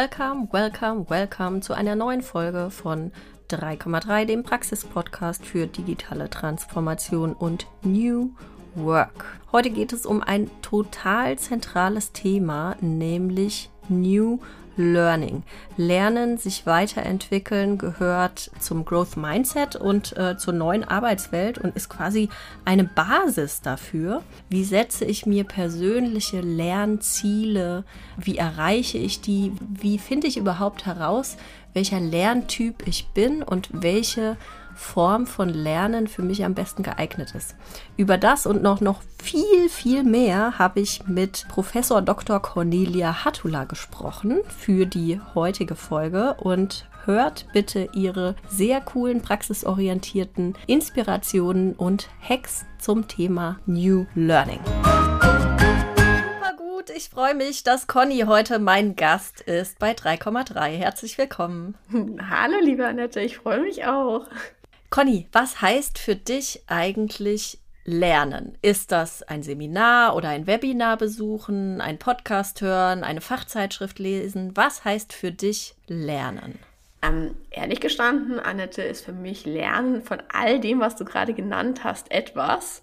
Welcome, welcome, welcome zu einer neuen Folge von 3,3, dem Praxis-Podcast für digitale Transformation und New Work. Heute geht es um ein total zentrales Thema, nämlich New Learning. Lernen, sich weiterentwickeln gehört zum Growth Mindset und äh, zur neuen Arbeitswelt und ist quasi eine Basis dafür. Wie setze ich mir persönliche Lernziele? Wie erreiche ich die? Wie finde ich überhaupt heraus, welcher Lerntyp ich bin und welche Form von Lernen für mich am besten geeignet ist. Über das und noch, noch viel, viel mehr habe ich mit Professor Dr. Cornelia Hattula gesprochen für die heutige Folge und hört bitte ihre sehr coolen, praxisorientierten Inspirationen und Hacks zum Thema New Learning ich freue mich, dass Conny heute mein Gast ist bei 3,3. Herzlich willkommen. Hallo, liebe Annette, ich freue mich auch. Conny, was heißt für dich eigentlich Lernen? Ist das ein Seminar oder ein Webinar besuchen, ein Podcast hören, eine Fachzeitschrift lesen? Was heißt für dich Lernen? Ähm, ehrlich gestanden, Annette, ist für mich Lernen von all dem, was du gerade genannt hast, etwas.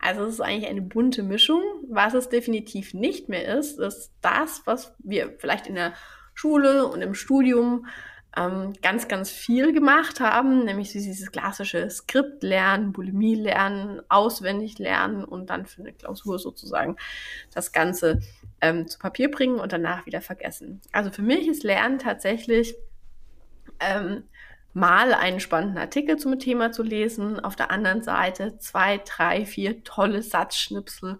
Also es ist eigentlich eine bunte Mischung. Was es definitiv nicht mehr ist, ist das, was wir vielleicht in der Schule und im Studium ähm, ganz, ganz viel gemacht haben, nämlich dieses klassische Skript lernen, Bulimie lernen, auswendig lernen und dann für eine Klausur sozusagen das Ganze ähm, zu Papier bringen und danach wieder vergessen. Also für mich ist Lernen tatsächlich ähm, mal einen spannenden Artikel zum Thema zu lesen, auf der anderen Seite zwei, drei, vier tolle Satzschnipsel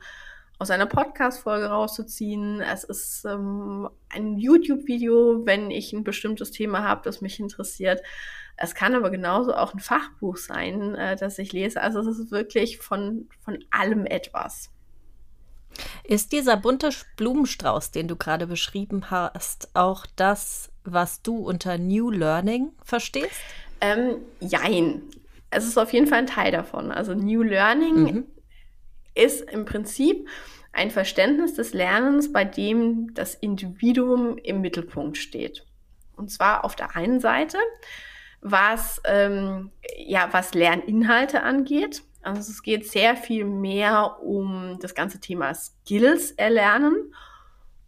aus einer Podcast-Folge rauszuziehen. Es ist ähm, ein YouTube-Video, wenn ich ein bestimmtes Thema habe, das mich interessiert. Es kann aber genauso auch ein Fachbuch sein, äh, das ich lese. Also es ist wirklich von, von allem etwas. Ist dieser bunte Blumenstrauß, den du gerade beschrieben hast, auch das, was du unter New Learning verstehst? Ähm, jein. Es ist auf jeden Fall ein Teil davon. Also New Learning mhm ist im Prinzip ein Verständnis des Lernens, bei dem das Individuum im Mittelpunkt steht. Und zwar auf der einen Seite, was, ähm, ja, was Lerninhalte angeht. Also es geht sehr viel mehr um das ganze Thema Skills erlernen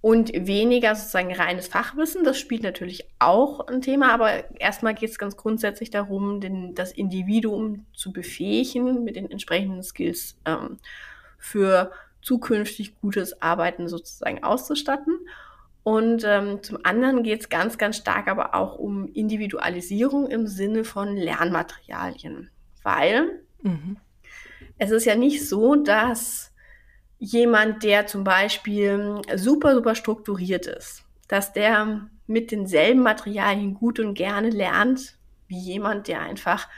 und weniger sozusagen reines Fachwissen. Das spielt natürlich auch ein Thema, aber erstmal geht es ganz grundsätzlich darum, den, das Individuum zu befähigen mit den entsprechenden Skills ähm, für zukünftig gutes Arbeiten sozusagen auszustatten. Und ähm, zum anderen geht es ganz, ganz stark aber auch um Individualisierung im Sinne von Lernmaterialien. Weil mhm. es ist ja nicht so, dass jemand, der zum Beispiel super, super strukturiert ist, dass der mit denselben Materialien gut und gerne lernt, wie jemand, der einfach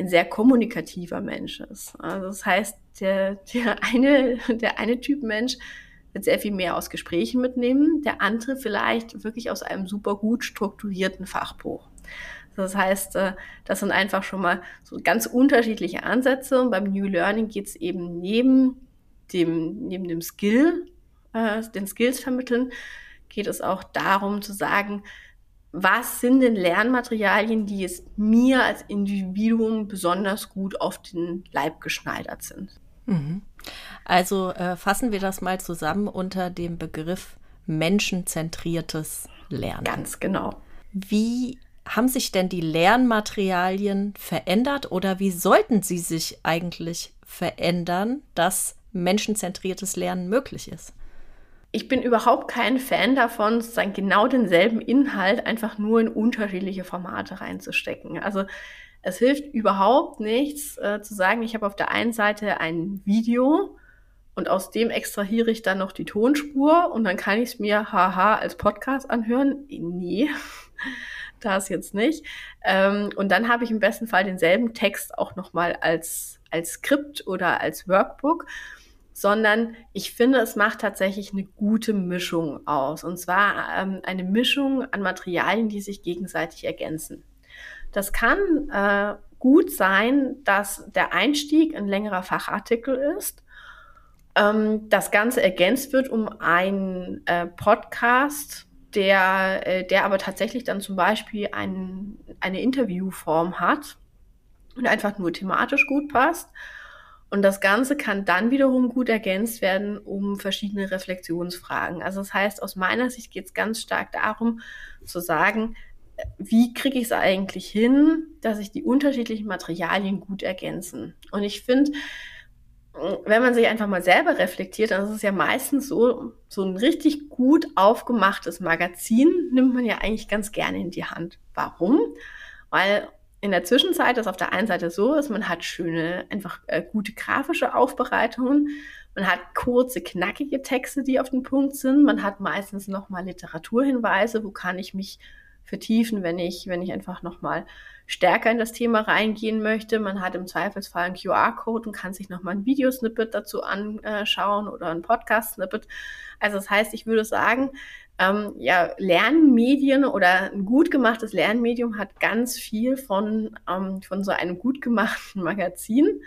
ein sehr kommunikativer Mensch ist. Also das heißt, der, der, eine, der eine Typ Mensch wird sehr viel mehr aus Gesprächen mitnehmen, der andere vielleicht wirklich aus einem super gut strukturierten Fachbuch. Das heißt, äh, das sind einfach schon mal so ganz unterschiedliche Ansätze. Und beim New Learning geht es eben neben dem, neben dem Skill, äh, den Skills vermitteln, geht es auch darum zu sagen, was sind denn Lernmaterialien, die es mir als Individuum besonders gut auf den Leib geschneidert sind? Mhm. Also äh, fassen wir das mal zusammen unter dem Begriff menschenzentriertes Lernen. Ganz genau. Wie haben sich denn die Lernmaterialien verändert oder wie sollten sie sich eigentlich verändern, dass menschenzentriertes Lernen möglich ist? Ich bin überhaupt kein Fan davon, sozusagen genau denselben Inhalt einfach nur in unterschiedliche Formate reinzustecken. Also es hilft überhaupt nichts äh, zu sagen, ich habe auf der einen Seite ein Video und aus dem extrahiere ich dann noch die Tonspur und dann kann ich es mir haha als Podcast anhören. Nee, das jetzt nicht. Ähm, und dann habe ich im besten Fall denselben Text auch nochmal als, als Skript oder als Workbook sondern ich finde, es macht tatsächlich eine gute Mischung aus. Und zwar ähm, eine Mischung an Materialien, die sich gegenseitig ergänzen. Das kann äh, gut sein, dass der Einstieg ein längerer Fachartikel ist. Ähm, das Ganze ergänzt wird um einen äh, Podcast der, äh, der aber tatsächlich dann zum Beispiel ein, eine Interviewform hat und einfach nur thematisch gut passt. Und das Ganze kann dann wiederum gut ergänzt werden um verschiedene Reflexionsfragen. Also das heißt, aus meiner Sicht geht es ganz stark darum zu sagen, wie kriege ich es eigentlich hin, dass sich die unterschiedlichen Materialien gut ergänzen. Und ich finde, wenn man sich einfach mal selber reflektiert, dann ist es ja meistens so, so ein richtig gut aufgemachtes Magazin nimmt man ja eigentlich ganz gerne in die Hand. Warum? Weil in der Zwischenzeit ist auf der einen Seite so, dass man hat schöne, einfach äh, gute grafische Aufbereitungen, man hat kurze, knackige Texte, die auf den Punkt sind, man hat meistens nochmal Literaturhinweise, wo kann ich mich vertiefen, wenn ich, wenn ich einfach nochmal stärker in das Thema reingehen möchte. Man hat im Zweifelsfall einen QR-Code und kann sich nochmal ein Videosnippet dazu anschauen oder ein Podcast-Snippet. Also das heißt, ich würde sagen, ähm, ja, Lernmedien oder ein gut gemachtes Lernmedium hat ganz viel von, ähm, von so einem gut gemachten Magazin,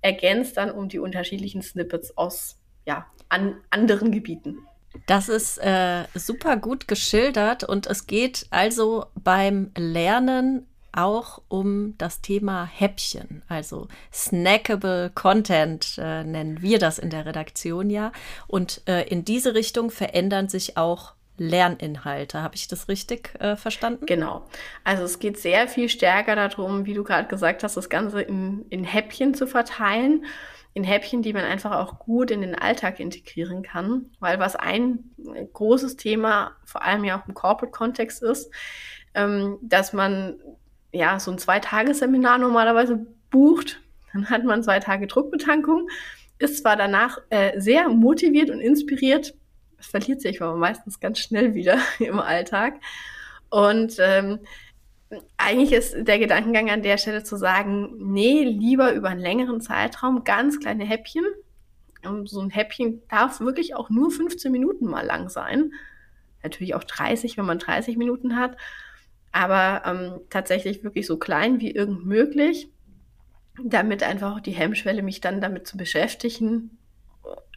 ergänzt dann um die unterschiedlichen Snippets aus ja, an anderen Gebieten. Das ist äh, super gut geschildert und es geht also beim Lernen auch um das Thema Häppchen, also snackable Content äh, nennen wir das in der Redaktion ja. Und äh, in diese Richtung verändern sich auch Lerninhalte. Habe ich das richtig äh, verstanden? Genau. Also es geht sehr viel stärker darum, wie du gerade gesagt hast, das Ganze in, in Häppchen zu verteilen in Häppchen, die man einfach auch gut in den Alltag integrieren kann. Weil was ein großes Thema, vor allem ja auch im Corporate-Kontext ist, ähm, dass man ja so ein Zwei-Tage-Seminar normalerweise bucht. Dann hat man zwei Tage Druckbetankung, ist zwar danach äh, sehr motiviert und inspiriert, verliert sich aber meistens ganz schnell wieder im Alltag. Und ähm, eigentlich ist der Gedankengang an der Stelle zu sagen, nee, lieber über einen längeren Zeitraum ganz kleine Häppchen. Und so ein Häppchen darf wirklich auch nur 15 Minuten mal lang sein. Natürlich auch 30, wenn man 30 Minuten hat. Aber ähm, tatsächlich wirklich so klein wie irgend möglich, damit einfach auch die Hemmschwelle, mich dann damit zu beschäftigen,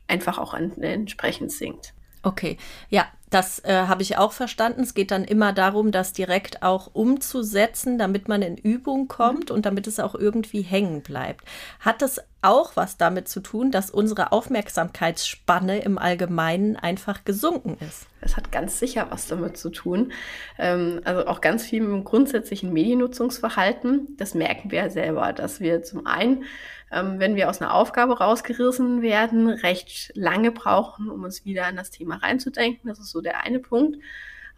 einfach auch an, entsprechend sinkt. Okay, ja, das äh, habe ich auch verstanden. Es geht dann immer darum, das direkt auch umzusetzen, damit man in Übung kommt mhm. und damit es auch irgendwie hängen bleibt. Hat das auch was damit zu tun, dass unsere Aufmerksamkeitsspanne im Allgemeinen einfach gesunken ist? Das hat ganz sicher was damit zu tun. Ähm, also auch ganz viel mit dem grundsätzlichen Mediennutzungsverhalten. Das merken wir ja selber, dass wir zum einen ähm, wenn wir aus einer Aufgabe rausgerissen werden, recht lange brauchen, um uns wieder an das Thema reinzudenken. Das ist so der eine Punkt.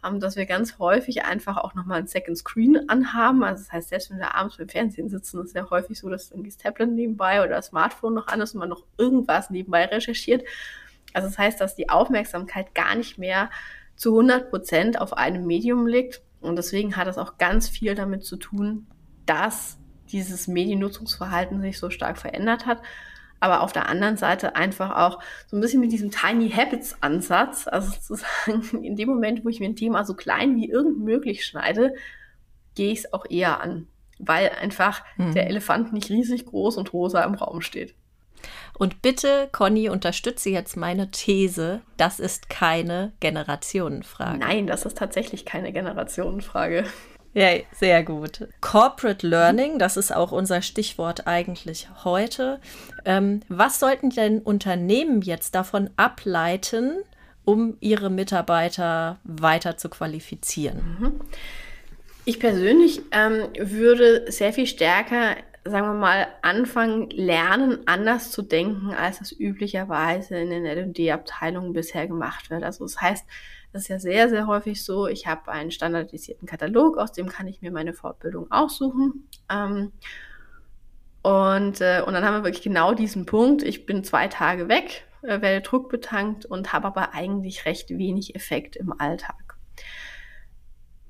Ähm, dass wir ganz häufig einfach auch nochmal ein Second Screen anhaben. Also das heißt, selbst wenn wir abends beim Fernsehen sitzen, ist ja häufig so, dass irgendwie das Tablet nebenbei oder das Smartphone noch an ist und man noch irgendwas nebenbei recherchiert. Also das heißt, dass die Aufmerksamkeit gar nicht mehr zu 100 Prozent auf einem Medium liegt. Und deswegen hat das auch ganz viel damit zu tun, dass dieses Mediennutzungsverhalten sich so stark verändert hat. Aber auf der anderen Seite einfach auch so ein bisschen mit diesem Tiny Habits Ansatz, also sozusagen in dem Moment, wo ich mir ein Thema so klein wie irgend möglich schneide, gehe ich es auch eher an, weil einfach hm. der Elefant nicht riesig groß und rosa im Raum steht. Und bitte, Conny, unterstütze jetzt meine These, das ist keine Generationenfrage. Nein, das ist tatsächlich keine Generationenfrage. Ja, sehr gut. Corporate Learning, das ist auch unser Stichwort eigentlich heute. Ähm, was sollten denn Unternehmen jetzt davon ableiten, um ihre Mitarbeiter weiter zu qualifizieren? Mhm. Ich persönlich ähm, würde sehr viel stärker, sagen wir mal, anfangen, lernen, anders zu denken, als es üblicherweise in den L&D-Abteilungen bisher gemacht wird. Also das heißt, das ist ja sehr, sehr häufig so. Ich habe einen standardisierten Katalog, aus dem kann ich mir meine Fortbildung aussuchen. Ähm, und, äh, und dann haben wir wirklich genau diesen Punkt. Ich bin zwei Tage weg, äh, werde druckbetankt und habe aber eigentlich recht wenig Effekt im Alltag.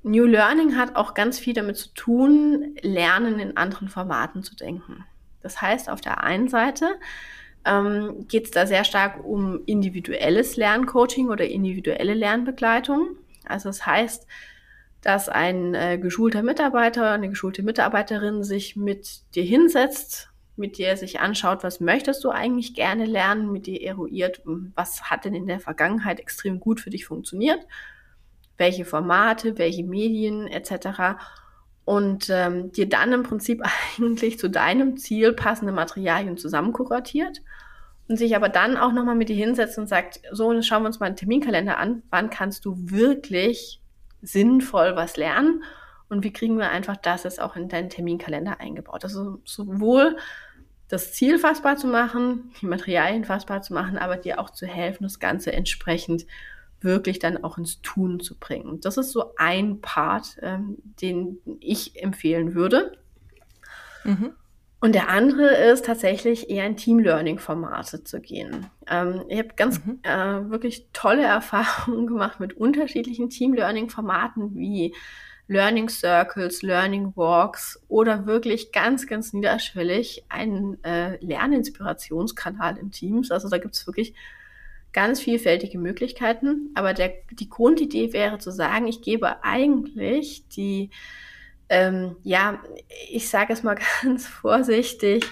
New Learning hat auch ganz viel damit zu tun, Lernen in anderen Formaten zu denken. Das heißt, auf der einen Seite ähm, geht es da sehr stark um individuelles Lerncoaching oder individuelle Lernbegleitung. Also das heißt, dass ein äh, geschulter Mitarbeiter, eine geschulte Mitarbeiterin sich mit dir hinsetzt, mit dir sich anschaut, was möchtest du eigentlich gerne lernen, mit dir eruiert, was hat denn in der Vergangenheit extrem gut für dich funktioniert, welche Formate, welche Medien etc. Und ähm, dir dann im Prinzip eigentlich zu deinem Ziel passende Materialien zusammenkuratiert und sich aber dann auch nochmal mit dir hinsetzt und sagt, so, schauen wir uns mal einen Terminkalender an, wann kannst du wirklich sinnvoll was lernen und wie kriegen wir einfach das jetzt auch in deinen Terminkalender eingebaut. Also sowohl das Ziel fassbar zu machen, die Materialien fassbar zu machen, aber dir auch zu helfen, das Ganze entsprechend wirklich dann auch ins Tun zu bringen. Das ist so ein Part, ähm, den ich empfehlen würde. Mhm. Und der andere ist tatsächlich eher in Team-Learning-Formate zu gehen. Ähm, ich habe ganz mhm. äh, wirklich tolle Erfahrungen gemacht mit unterschiedlichen Team-Learning-Formaten wie Learning Circles, Learning Walks oder wirklich ganz, ganz niederschwellig einen äh, Lerninspirationskanal in Teams. Also da gibt es wirklich ganz vielfältige Möglichkeiten. Aber der, die Grundidee wäre zu sagen, ich gebe eigentlich die, ähm, ja, ich sage es mal ganz vorsichtig,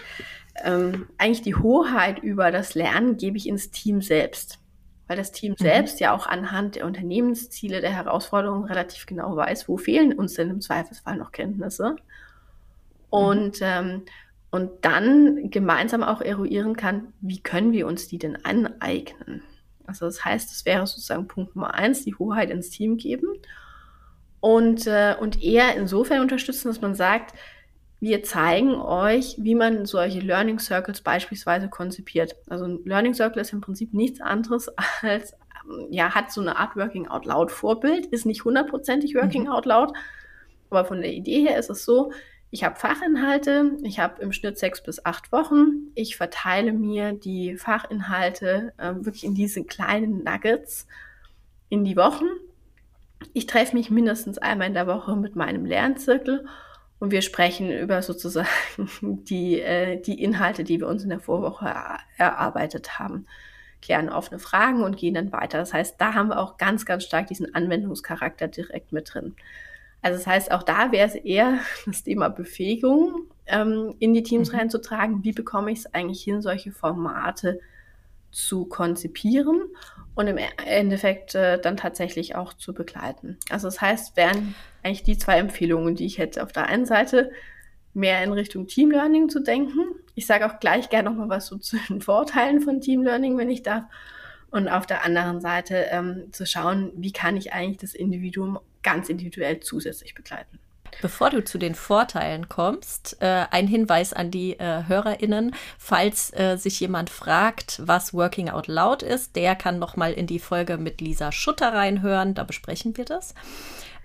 ähm, eigentlich die Hoheit über das Lernen gebe ich ins Team selbst weil das Team mhm. selbst ja auch anhand der Unternehmensziele, der Herausforderungen relativ genau weiß, wo fehlen uns denn im Zweifelsfall noch Kenntnisse. Und, mhm. ähm, und dann gemeinsam auch eruieren kann, wie können wir uns die denn aneignen. Also das heißt, es wäre sozusagen Punkt Nummer eins, die Hoheit ins Team geben und, äh, und eher insofern unterstützen, dass man sagt, wir zeigen euch, wie man solche Learning Circles beispielsweise konzipiert. Also ein Learning Circle ist im Prinzip nichts anderes als, ja, hat so eine Art Working Out Loud Vorbild, ist nicht hundertprozentig Working mhm. Out Loud, aber von der Idee her ist es so, ich habe Fachinhalte, ich habe im Schnitt sechs bis acht Wochen. Ich verteile mir die Fachinhalte äh, wirklich in diese kleinen Nuggets in die Wochen. Ich treffe mich mindestens einmal in der Woche mit meinem Lernzirkel und wir sprechen über sozusagen die, äh, die Inhalte, die wir uns in der Vorwoche erarbeitet haben, klären offene Fragen und gehen dann weiter. Das heißt, da haben wir auch ganz, ganz stark diesen Anwendungscharakter direkt mit drin. Also das heißt, auch da wäre es eher das Thema Befähigung ähm, in die Teams mhm. reinzutragen. Wie bekomme ich es eigentlich hin, solche Formate zu konzipieren und im Endeffekt äh, dann tatsächlich auch zu begleiten. Also das heißt, wären eigentlich die zwei Empfehlungen, die ich hätte. Auf der einen Seite mehr in Richtung Team Learning zu denken. Ich sage auch gleich gerne noch mal was so zu den Vorteilen von Team Learning, wenn ich darf. Und auf der anderen Seite ähm, zu schauen, wie kann ich eigentlich das Individuum ganz individuell zusätzlich begleiten. Bevor du zu den Vorteilen kommst, äh, ein Hinweis an die äh, HörerInnen. Falls äh, sich jemand fragt, was Working Out Loud ist, der kann noch mal in die Folge mit Lisa Schutter reinhören. Da besprechen wir das.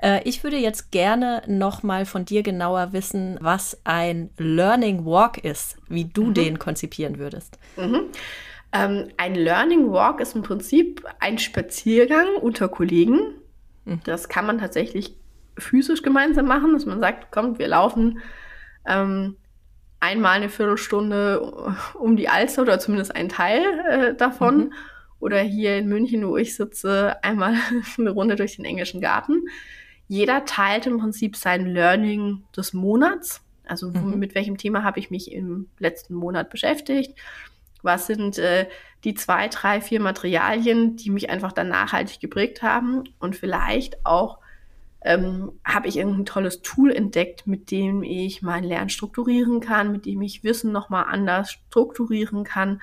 Äh, ich würde jetzt gerne noch mal von dir genauer wissen, was ein Learning Walk ist, wie du mhm. den konzipieren würdest. Mhm. Ähm, ein Learning Walk ist im Prinzip ein Spaziergang unter Kollegen. Mhm. Das kann man tatsächlich physisch gemeinsam machen, dass man sagt, kommt, wir laufen ähm, einmal eine Viertelstunde um die Alster oder zumindest ein Teil äh, davon. Mhm. Oder hier in München, wo ich sitze, einmal eine Runde durch den englischen Garten. Jeder teilt im Prinzip sein Learning des Monats. Also mhm. mit welchem Thema habe ich mich im letzten Monat beschäftigt? Was sind äh, die zwei, drei, vier Materialien, die mich einfach dann nachhaltig geprägt haben? Und vielleicht auch ähm, habe ich irgendein tolles Tool entdeckt, mit dem ich mein Lernen strukturieren kann, mit dem ich Wissen nochmal anders strukturieren kann.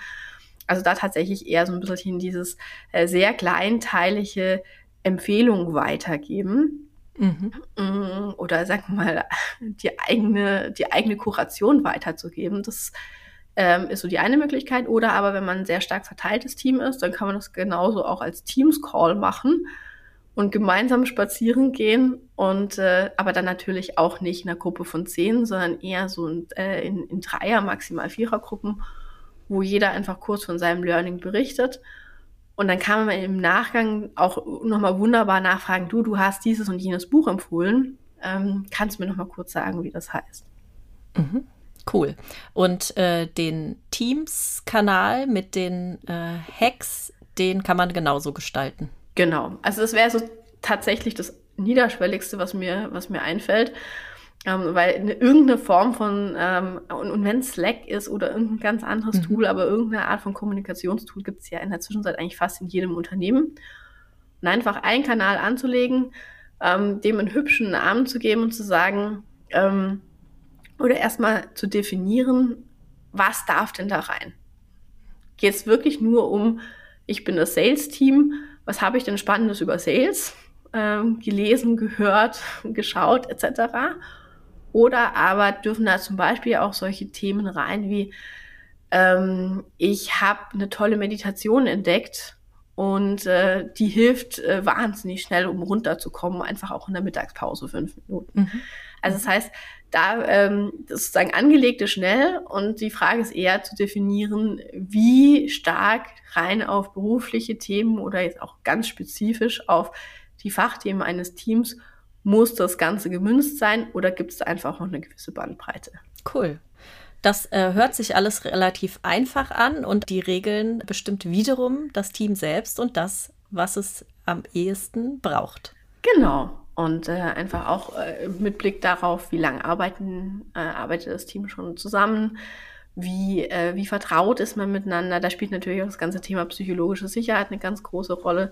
Also da tatsächlich eher so ein bisschen dieses äh, sehr kleinteilige Empfehlung weitergeben. Mhm. Mm, oder sagen wir mal, die eigene, die eigene Kuration weiterzugeben. Das ähm, ist so die eine Möglichkeit. Oder aber, wenn man ein sehr stark verteiltes Team ist, dann kann man das genauso auch als Teams-Call machen und gemeinsam spazieren gehen und äh, aber dann natürlich auch nicht in einer Gruppe von zehn, sondern eher so in, äh, in, in Dreier, maximal Vierergruppen, wo jeder einfach kurz von seinem Learning berichtet. Und dann kann man im Nachgang auch nochmal wunderbar nachfragen, du, du hast dieses und jenes Buch empfohlen. Ähm, kannst du mir nochmal kurz sagen, wie das heißt? Mhm. Cool. Und äh, den Teams-Kanal mit den äh, Hacks, den kann man genauso gestalten. Genau. Also das wäre so tatsächlich das Niederschwelligste, was mir, was mir einfällt. Ähm, weil eine, irgendeine Form von, ähm, und, und wenn Slack ist oder irgendein ganz anderes mhm. Tool, aber irgendeine Art von Kommunikationstool gibt es ja in der Zwischenzeit eigentlich fast in jedem Unternehmen. Und einfach einen Kanal anzulegen, ähm, dem einen hübschen Namen zu geben und zu sagen, ähm, oder erstmal zu definieren, was darf denn da rein? Geht es wirklich nur um, ich bin das Sales-Team, was habe ich denn Spannendes über Sales ähm, gelesen, gehört, geschaut etc. Oder aber dürfen da zum Beispiel auch solche Themen rein wie, ähm, ich habe eine tolle Meditation entdeckt und äh, die hilft äh, wahnsinnig schnell, um runterzukommen, einfach auch in der Mittagspause fünf Minuten. Mhm. Also das heißt, da ähm, sozusagen angelegte schnell und die Frage ist eher zu definieren, wie stark rein auf berufliche Themen oder jetzt auch ganz spezifisch auf die Fachthemen eines Teams muss das Ganze gemünzt sein oder gibt es einfach noch eine gewisse Bandbreite? Cool. Das äh, hört sich alles relativ einfach an und die Regeln bestimmt wiederum das Team selbst und das, was es am ehesten braucht. Genau. Und äh, einfach auch äh, mit Blick darauf, wie lange arbeiten, äh, arbeitet das Team schon zusammen, wie, äh, wie vertraut ist man miteinander. Da spielt natürlich auch das ganze Thema psychologische Sicherheit eine ganz große Rolle.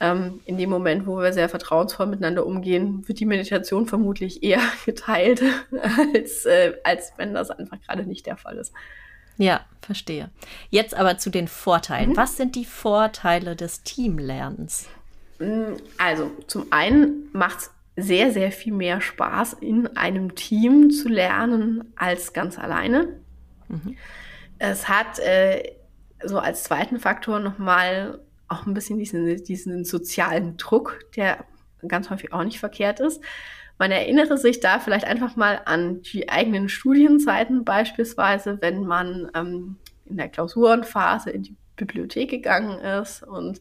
Ähm, in dem Moment, wo wir sehr vertrauensvoll miteinander umgehen, wird die Meditation vermutlich eher geteilt, als, äh, als wenn das einfach gerade nicht der Fall ist. Ja, verstehe. Jetzt aber zu den Vorteilen. Mhm. Was sind die Vorteile des Teamlernens? Mm, also, zum einen macht es sehr, sehr viel mehr Spaß, in einem Team zu lernen als ganz alleine. Mhm. Es hat äh, so als zweiten Faktor nochmal auch ein bisschen diesen, diesen sozialen Druck, der ganz häufig auch nicht verkehrt ist. Man erinnere sich da vielleicht einfach mal an die eigenen Studienzeiten, beispielsweise, wenn man ähm, in der Klausurenphase in die Bibliothek gegangen ist und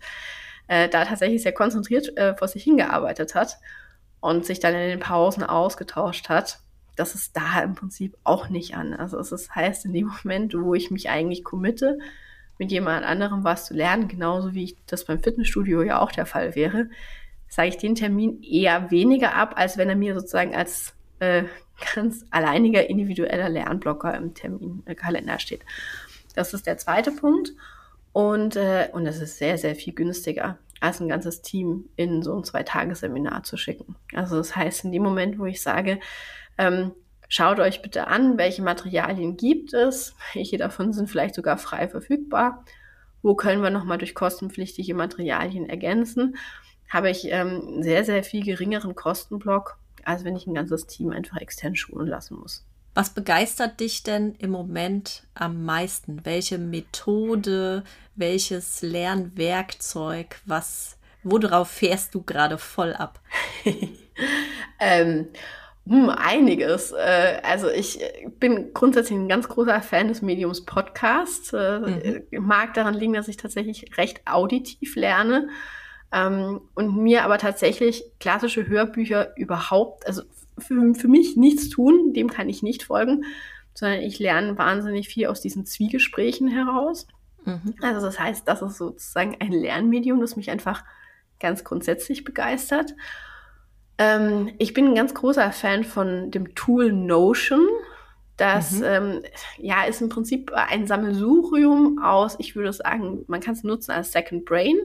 äh, da tatsächlich sehr konzentriert äh, vor sich hingearbeitet hat und sich dann in den Pausen ausgetauscht hat. Das ist da im Prinzip auch nicht an. Also es heißt, in dem Moment, wo ich mich eigentlich committe, mit jemand anderem was zu lernen, genauso wie das beim Fitnessstudio ja auch der Fall wäre, sage ich den Termin eher weniger ab, als wenn er mir sozusagen als äh, ganz alleiniger individueller Lernblocker im Terminkalender steht. Das ist der zweite Punkt. Und, äh, und es ist sehr, sehr viel günstiger, als ein ganzes Team in so ein Zwei-Tage-Seminar zu schicken. Also das heißt, in dem Moment, wo ich sage, ähm, Schaut euch bitte an, welche Materialien gibt es, welche davon sind vielleicht sogar frei verfügbar, wo können wir nochmal durch kostenpflichtige Materialien ergänzen. Habe ich ähm, sehr, sehr viel geringeren Kostenblock, als wenn ich ein ganzes Team einfach extern schulen lassen muss. Was begeistert dich denn im Moment am meisten? Welche Methode, welches Lernwerkzeug, was, worauf fährst du gerade voll ab? ähm, hm, einiges. Äh, also ich bin grundsätzlich ein ganz großer Fan des Mediums Podcast. Äh, mhm. Mag daran liegen, dass ich tatsächlich recht auditiv lerne ähm, und mir aber tatsächlich klassische Hörbücher überhaupt, also für, für mich nichts tun, dem kann ich nicht folgen, sondern ich lerne wahnsinnig viel aus diesen Zwiegesprächen heraus. Mhm. Also das heißt, das ist sozusagen ein Lernmedium, das mich einfach ganz grundsätzlich begeistert. Ähm, ich bin ein ganz großer Fan von dem Tool Notion. Das mhm. ähm, ja, ist im Prinzip ein Sammelsurium aus, ich würde sagen, man kann es nutzen als Second Brain,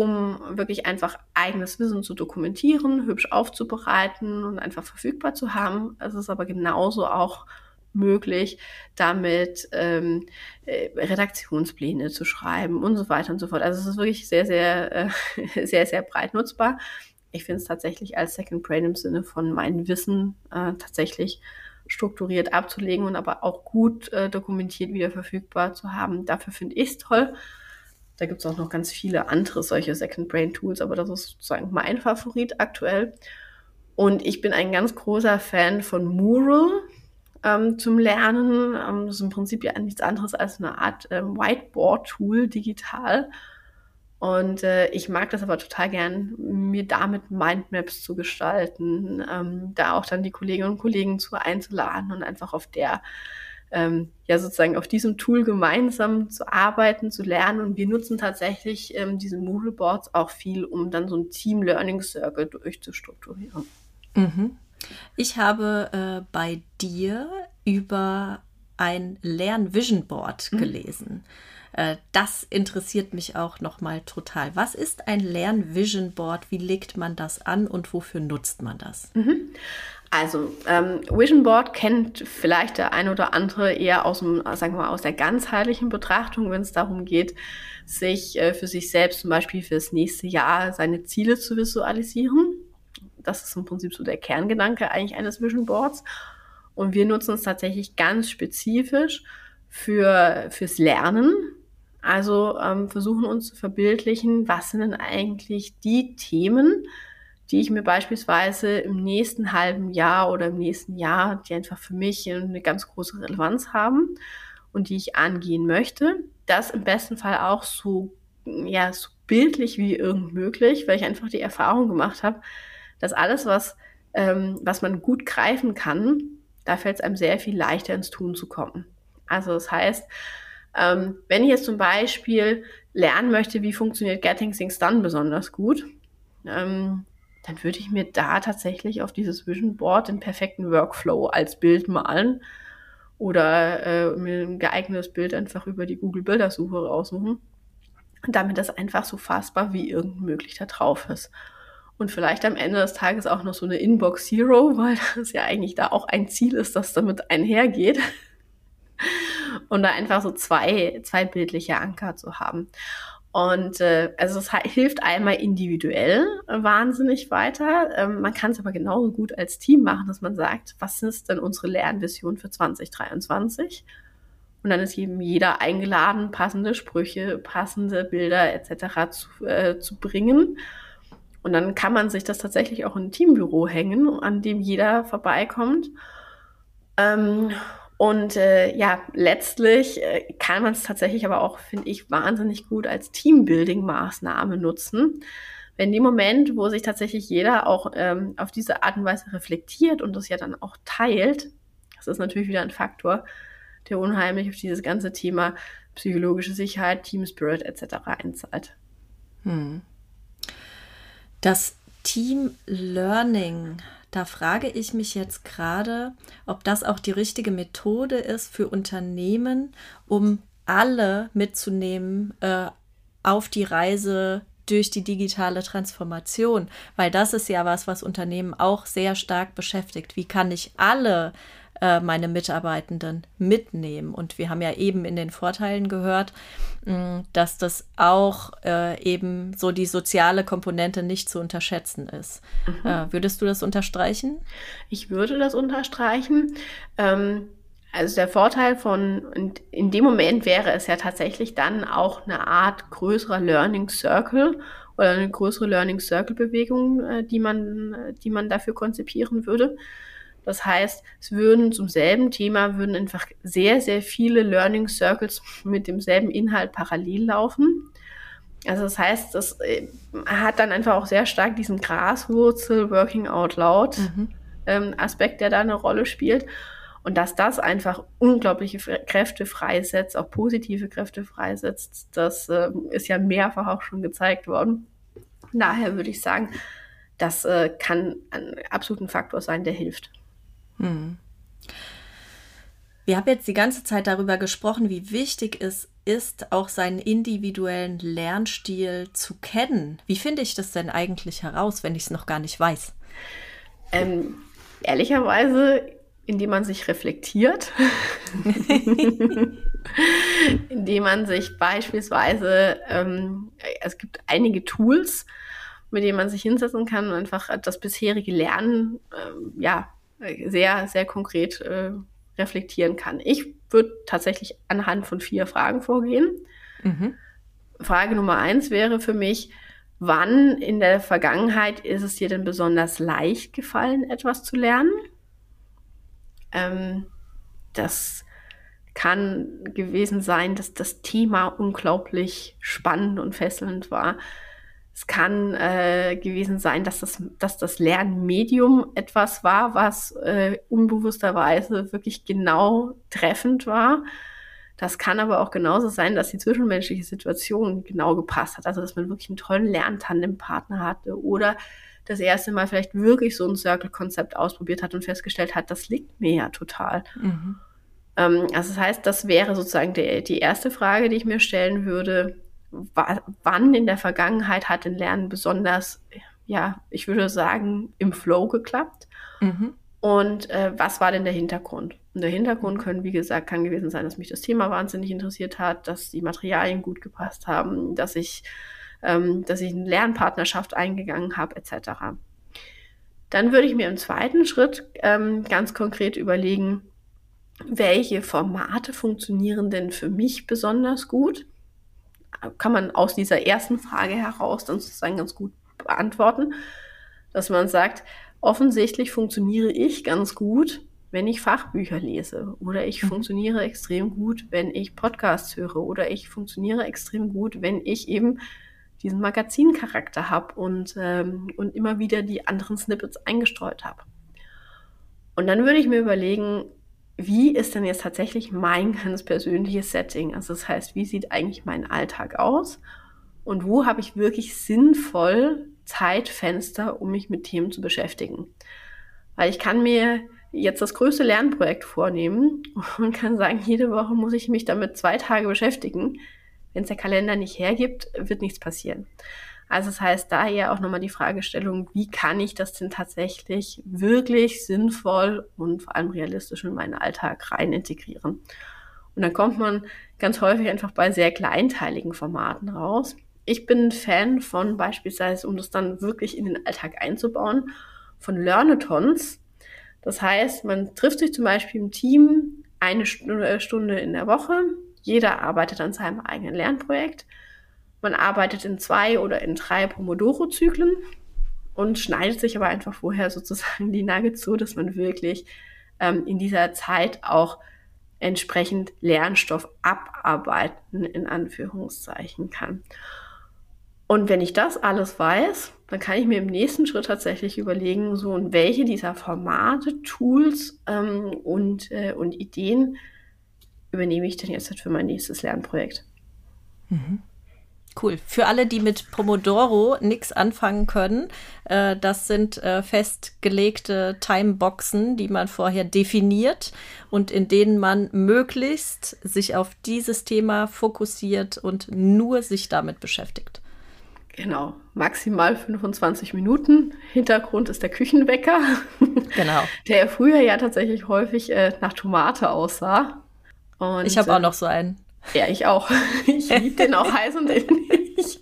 um wirklich einfach eigenes Wissen zu dokumentieren, hübsch aufzubereiten und einfach verfügbar zu haben. Es ist aber genauso auch möglich, damit ähm, äh, Redaktionspläne zu schreiben und so weiter und so fort. Also es ist wirklich sehr, sehr, äh, sehr, sehr breit nutzbar ich finde es tatsächlich als Second Brain im Sinne von meinem Wissen äh, tatsächlich strukturiert abzulegen und aber auch gut äh, dokumentiert wieder verfügbar zu haben. Dafür finde ich es toll. Da gibt es auch noch ganz viele andere solche Second Brain Tools, aber das ist sozusagen mein Favorit aktuell. Und ich bin ein ganz großer Fan von Mural ähm, zum Lernen. Ähm, das ist im Prinzip ja nichts anderes als eine Art ähm, Whiteboard-Tool digital und äh, ich mag das aber total gern, mir damit Mindmaps zu gestalten, ähm, da auch dann die Kolleginnen und Kollegen zu einzuladen und einfach auf der, ähm, ja sozusagen auf diesem Tool gemeinsam zu arbeiten, zu lernen. Und wir nutzen tatsächlich ähm, diese Moodle Boards auch viel, um dann so ein Team Learning Circle durchzustrukturieren. Mhm. Ich habe äh, bei dir über ein Lern-Vision Board mhm. gelesen. Mhm. Das interessiert mich auch nochmal total. Was ist ein Lern-Vision Board? Wie legt man das an und wofür nutzt man das? Mhm. Also, ähm, Vision Board kennt vielleicht der ein oder andere eher aus, dem, sagen wir mal, aus der ganzheitlichen Betrachtung, wenn es darum geht, sich äh, für sich selbst zum Beispiel fürs nächste Jahr seine Ziele zu visualisieren. Das ist im Prinzip so der Kerngedanke eigentlich eines Vision Boards. Und wir nutzen es tatsächlich ganz spezifisch für, fürs Lernen. Also ähm, versuchen uns zu verbildlichen, was sind denn eigentlich die Themen, die ich mir beispielsweise im nächsten halben Jahr oder im nächsten Jahr, die einfach für mich eine ganz große Relevanz haben und die ich angehen möchte. Das im besten Fall auch so, ja, so bildlich wie irgend möglich, weil ich einfach die Erfahrung gemacht habe, dass alles, was, ähm, was man gut greifen kann, da fällt es einem sehr viel leichter ins Tun zu kommen. Also das heißt, ähm, wenn ich jetzt zum Beispiel lernen möchte, wie funktioniert Getting Things Done besonders gut, ähm, dann würde ich mir da tatsächlich auf dieses Vision Board den perfekten Workflow als Bild malen oder äh, mir ein geeignetes Bild einfach über die Google Bildersuche raussuchen, damit das einfach so fassbar wie irgend möglich da drauf ist. Und vielleicht am Ende des Tages auch noch so eine Inbox Zero, weil das ja eigentlich da auch ein Ziel ist, das damit einhergeht. Und da einfach so zwei, zwei bildliche Anker zu haben. Und äh, also es hilft einmal individuell wahnsinnig weiter. Ähm, man kann es aber genauso gut als Team machen, dass man sagt, was ist denn unsere Lernvision für 2023? Und dann ist eben jeder eingeladen, passende Sprüche, passende Bilder etc. zu, äh, zu bringen. Und dann kann man sich das tatsächlich auch in ein Teambüro hängen, an dem jeder vorbeikommt. Ähm, und äh, ja, letztlich äh, kann man es tatsächlich aber auch, finde ich, wahnsinnig gut als Teambuilding-Maßnahme nutzen. Wenn dem Moment, wo sich tatsächlich jeder auch ähm, auf diese Art und Weise reflektiert und das ja dann auch teilt, das ist natürlich wieder ein Faktor, der unheimlich auf dieses ganze Thema psychologische Sicherheit, Team Spirit etc. einzahlt. Hm. Das Team Learning da frage ich mich jetzt gerade, ob das auch die richtige Methode ist für Unternehmen, um alle mitzunehmen äh, auf die Reise durch die digitale Transformation, weil das ist ja was, was Unternehmen auch sehr stark beschäftigt. Wie kann ich alle äh, meine Mitarbeitenden mitnehmen. Und wir haben ja eben in den Vorteilen gehört, mh, dass das auch äh, eben so die soziale Komponente nicht zu unterschätzen ist. Mhm. Äh, würdest du das unterstreichen? Ich würde das unterstreichen. Ähm also der Vorteil von, in dem Moment wäre es ja tatsächlich dann auch eine Art größerer Learning Circle oder eine größere Learning Circle Bewegung, äh, die man, die man dafür konzipieren würde. Das heißt, es würden zum selben Thema würden einfach sehr, sehr viele Learning Circles mit demselben Inhalt parallel laufen. Also das heißt, das äh, hat dann einfach auch sehr stark diesen Graswurzel Working Out Loud mhm. ähm, Aspekt, der da eine Rolle spielt. Und dass das einfach unglaubliche Kräfte freisetzt, auch positive Kräfte freisetzt, das äh, ist ja mehrfach auch schon gezeigt worden. Daher würde ich sagen, das äh, kann ein absoluter Faktor sein, der hilft. Hm. Wir haben jetzt die ganze Zeit darüber gesprochen, wie wichtig es ist, auch seinen individuellen Lernstil zu kennen. Wie finde ich das denn eigentlich heraus, wenn ich es noch gar nicht weiß? Ähm, ehrlicherweise, indem man sich reflektiert, indem man sich beispielsweise, ähm, es gibt einige Tools, mit denen man sich hinsetzen kann und einfach das bisherige Lernen ähm, ja, sehr, sehr konkret äh, reflektieren kann. Ich würde tatsächlich anhand von vier Fragen vorgehen. Mhm. Frage Nummer eins wäre für mich, wann in der Vergangenheit ist es dir denn besonders leicht gefallen, etwas zu lernen? Ähm, das kann gewesen sein, dass das Thema unglaublich spannend und fesselnd war. Es kann äh, gewesen sein, dass das, dass das Lernmedium etwas war, was äh, unbewussterweise wirklich genau treffend war. Das kann aber auch genauso sein, dass die zwischenmenschliche Situation genau gepasst hat. Also, dass man wirklich einen tollen Lerntandempartner hatte oder das erste Mal vielleicht wirklich so ein Circle-Konzept ausprobiert hat und festgestellt hat, das liegt mir ja total. Mhm. Ähm, also das heißt, das wäre sozusagen der, die erste Frage, die ich mir stellen würde. Wann in der Vergangenheit hat ein Lernen besonders, ja, ich würde sagen, im Flow geklappt? Mhm. Und äh, was war denn der Hintergrund? Und der Hintergrund können, wie gesagt, kann gewesen sein, dass mich das Thema wahnsinnig interessiert hat, dass die Materialien gut gepasst haben, dass ich, ähm, dass ich eine Lernpartnerschaft eingegangen habe, etc. Dann würde ich mir im zweiten Schritt ähm, ganz konkret überlegen, welche Formate funktionieren denn für mich besonders gut? Kann man aus dieser ersten Frage heraus dann sozusagen ganz gut beantworten, dass man sagt, offensichtlich funktioniere ich ganz gut, wenn ich Fachbücher lese oder ich mhm. funktioniere extrem gut, wenn ich Podcasts höre oder ich funktioniere extrem gut, wenn ich eben diesen Magazincharakter habe und, ähm, und immer wieder die anderen Snippets eingestreut habe. Und dann würde ich mir überlegen, wie ist denn jetzt tatsächlich mein ganz persönliches Setting? Also das heißt, wie sieht eigentlich mein Alltag aus? Und wo habe ich wirklich sinnvoll Zeitfenster, um mich mit Themen zu beschäftigen? Weil ich kann mir jetzt das größte Lernprojekt vornehmen und kann sagen, jede Woche muss ich mich damit zwei Tage beschäftigen. Wenn es der Kalender nicht hergibt, wird nichts passieren. Also das heißt daher auch nochmal die Fragestellung, wie kann ich das denn tatsächlich wirklich sinnvoll und vor allem realistisch in meinen Alltag rein integrieren. Und dann kommt man ganz häufig einfach bei sehr kleinteiligen Formaten raus. Ich bin ein Fan von beispielsweise, um das dann wirklich in den Alltag einzubauen, von Learnetons. Das heißt, man trifft sich zum Beispiel im Team eine Stunde in der Woche. Jeder arbeitet an seinem eigenen Lernprojekt. Man arbeitet in zwei oder in drei Pomodoro-Zyklen und schneidet sich aber einfach vorher sozusagen die Nuggets so, dass man wirklich ähm, in dieser Zeit auch entsprechend Lernstoff abarbeiten, in Anführungszeichen kann. Und wenn ich das alles weiß, dann kann ich mir im nächsten Schritt tatsächlich überlegen, so und welche dieser Formate, Tools ähm, und, äh, und Ideen übernehme ich denn jetzt für mein nächstes Lernprojekt. Mhm. Cool. Für alle, die mit Pomodoro nichts anfangen können, äh, das sind äh, festgelegte Timeboxen, die man vorher definiert und in denen man möglichst sich auf dieses Thema fokussiert und nur sich damit beschäftigt. Genau, maximal 25 Minuten. Hintergrund ist der Küchenwecker. Genau. Der früher ja tatsächlich häufig äh, nach Tomate aussah. Und, ich habe auch äh, noch so einen. Ja, ich auch. Ich liebe den auch heiß und innig.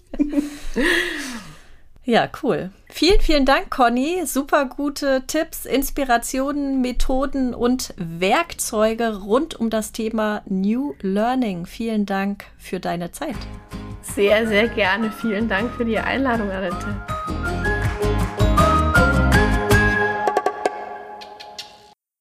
Ja, cool. Vielen, vielen Dank, Conny. Super gute Tipps, Inspirationen, Methoden und Werkzeuge rund um das Thema New Learning. Vielen Dank für deine Zeit. Sehr, sehr gerne. Vielen Dank für die Einladung, Annette.